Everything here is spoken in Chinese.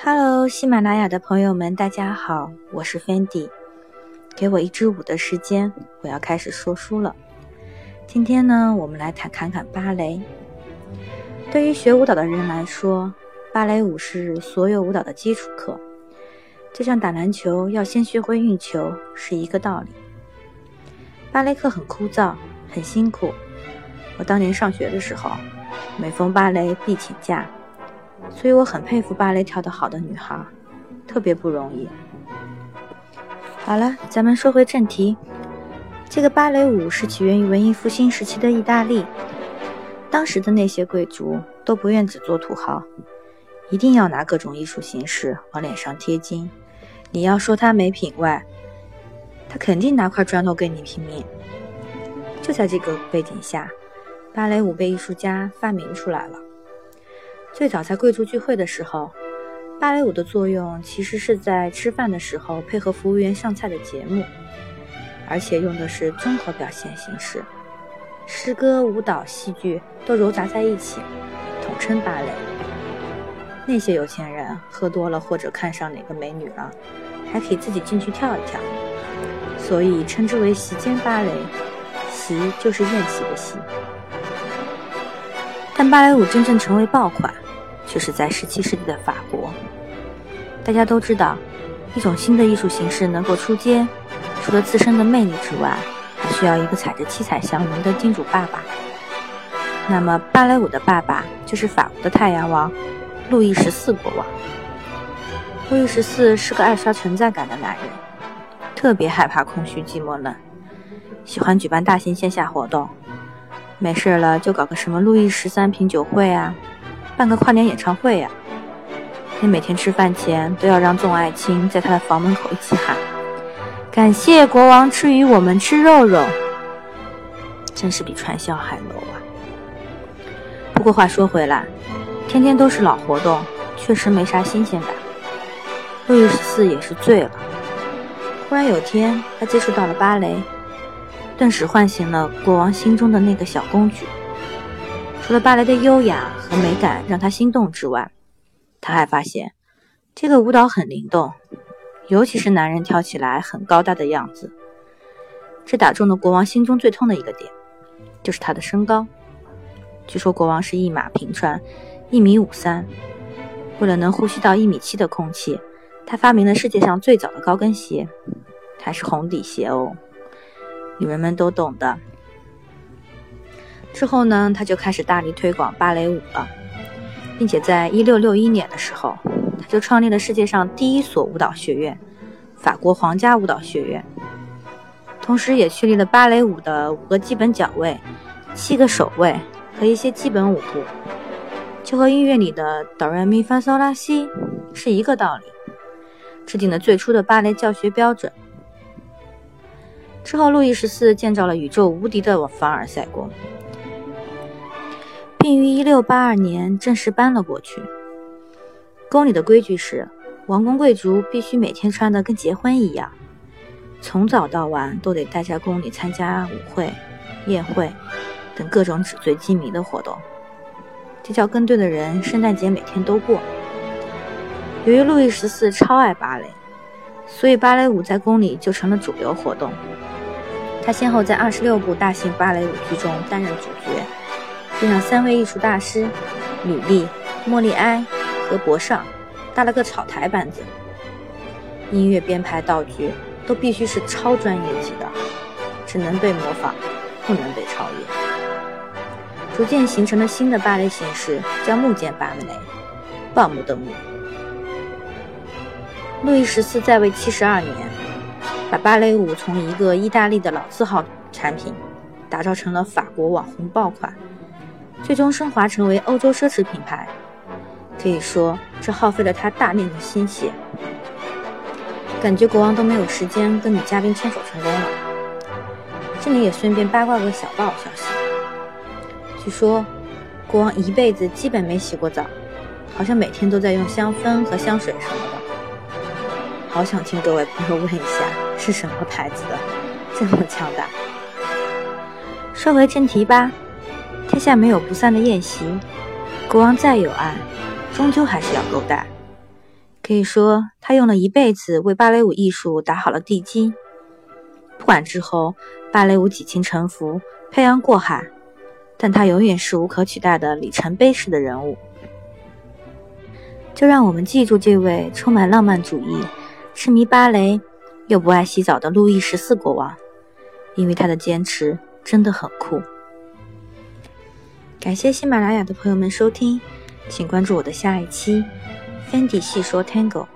Hello，喜马拉雅的朋友们，大家好，我是 Fendi。给我一支舞的时间，我要开始说书了。今天呢，我们来谈侃侃芭蕾。对于学舞蹈的人来说，芭蕾舞是所有舞蹈的基础课，就像打篮球要先学会运球是一个道理。芭蕾课很枯燥，很辛苦。我当年上学的时候，每逢芭蕾必请假。所以我很佩服芭蕾跳得好的女孩，特别不容易。好了，咱们说回正题。这个芭蕾舞是起源于文艺复兴时期的意大利。当时的那些贵族都不愿只做土豪，一定要拿各种艺术形式往脸上贴金。你要说他没品位，他肯定拿块砖头跟你拼命。就在这个背景下，芭蕾舞被艺术家发明出来了。最早在贵族聚会的时候，芭蕾舞的作用其实是在吃饭的时候配合服务员上菜的节目，而且用的是综合表现形式，诗歌、舞蹈、戏剧都糅杂在一起，统称芭蕾。那些有钱人喝多了或者看上哪个美女了，还可以自己进去跳一跳，所以称之为席间芭蕾。席就是宴席的席。但芭蕾舞真正成为爆款。却是在十七世纪的法国。大家都知道，一种新的艺术形式能够出街，除了自身的魅力之外，还需要一个踩着七彩祥云的金主爸爸。那么，芭蕾舞的爸爸就是法国的太阳王路易十四国王。路易十四是个爱刷存在感的男人，特别害怕空虚寂寞冷，喜欢举办大型线下活动，没事了就搞个什么路易十三品酒会啊。办个跨年演唱会呀！你每天吃饭前都要让众爱卿在他的房门口一起喊：“感谢国王赐予我们吃肉肉。”真是比传销还 low 啊！不过话说回来，天天都是老活动，确实没啥新鲜感。路易十四也是醉了。忽然有天，他接触到了芭蕾，顿时唤醒了国王心中的那个小公举。除了芭蕾的优雅和美感让他心动之外，他还发现这个舞蹈很灵动，尤其是男人跳起来很高大的样子。这打中了国王心中最痛的一个点，就是他的身高。据说国王是一马平川，一米五三。为了能呼吸到一米七的空气，他发明了世界上最早的高跟鞋，还是红底鞋哦。女人们都懂的。之后呢，他就开始大力推广芭蕾舞了，并且在一六六一年的时候，他就创立了世界上第一所舞蹈学院——法国皇家舞蹈学院，同时也确立了芭蕾舞的五个基本脚位、七个手位和一些基本舞步，就和音乐里的哆来咪发嗦拉西是一个道理，制定了最初的芭蕾教学标准。之后，路易十四建造了宇宙无敌的凡尔赛宫。并于一六八二年正式搬了过去。宫里的规矩是，王公贵族必须每天穿得跟结婚一样，从早到晚都得待在宫里参加舞会、宴会等各种纸醉金迷的活动。这叫跟对的人，圣诞节每天都过。由于路易十四超爱芭蕾，所以芭蕾舞在宫里就成了主流活动。他先后在二十六部大型芭蕾舞剧中担任主角。并让三位艺术大师吕丽、莫利埃和博尚搭了个草台班子，音乐编排、道具都必须是超专业级的，只能被模仿，不能被超越。逐渐形成了新的芭蕾形式，叫木间芭蕾，报幕的幕。路易十四在位七十二年，把芭蕾舞从一个意大利的老字号产品，打造成了法国网红爆款。最终升华成为欧洲奢侈品牌，可以说这耗费了他大量的心血。感觉国王都没有时间跟女嘉宾牵手成功了。这里也顺便八卦个小道消息：据说国王一辈子基本没洗过澡，好像每天都在用香氛和香水什么的。好想听各位朋友问一下是什么牌子的，这么强大。说回正题吧。天下没有不散的宴席，国王再有爱，终究还是要勾搭。可以说，他用了一辈子为芭蕾舞艺术打好了地基。不管之后芭蕾舞几经沉浮、漂洋过海，但他永远是无可取代的里程碑式的人物。就让我们记住这位充满浪漫主义、痴迷芭蕾又不爱洗澡的路易十四国王，因为他的坚持真的很酷。感谢喜马拉雅的朋友们收听，请关注我的下一期。Fendi 细说 Tango。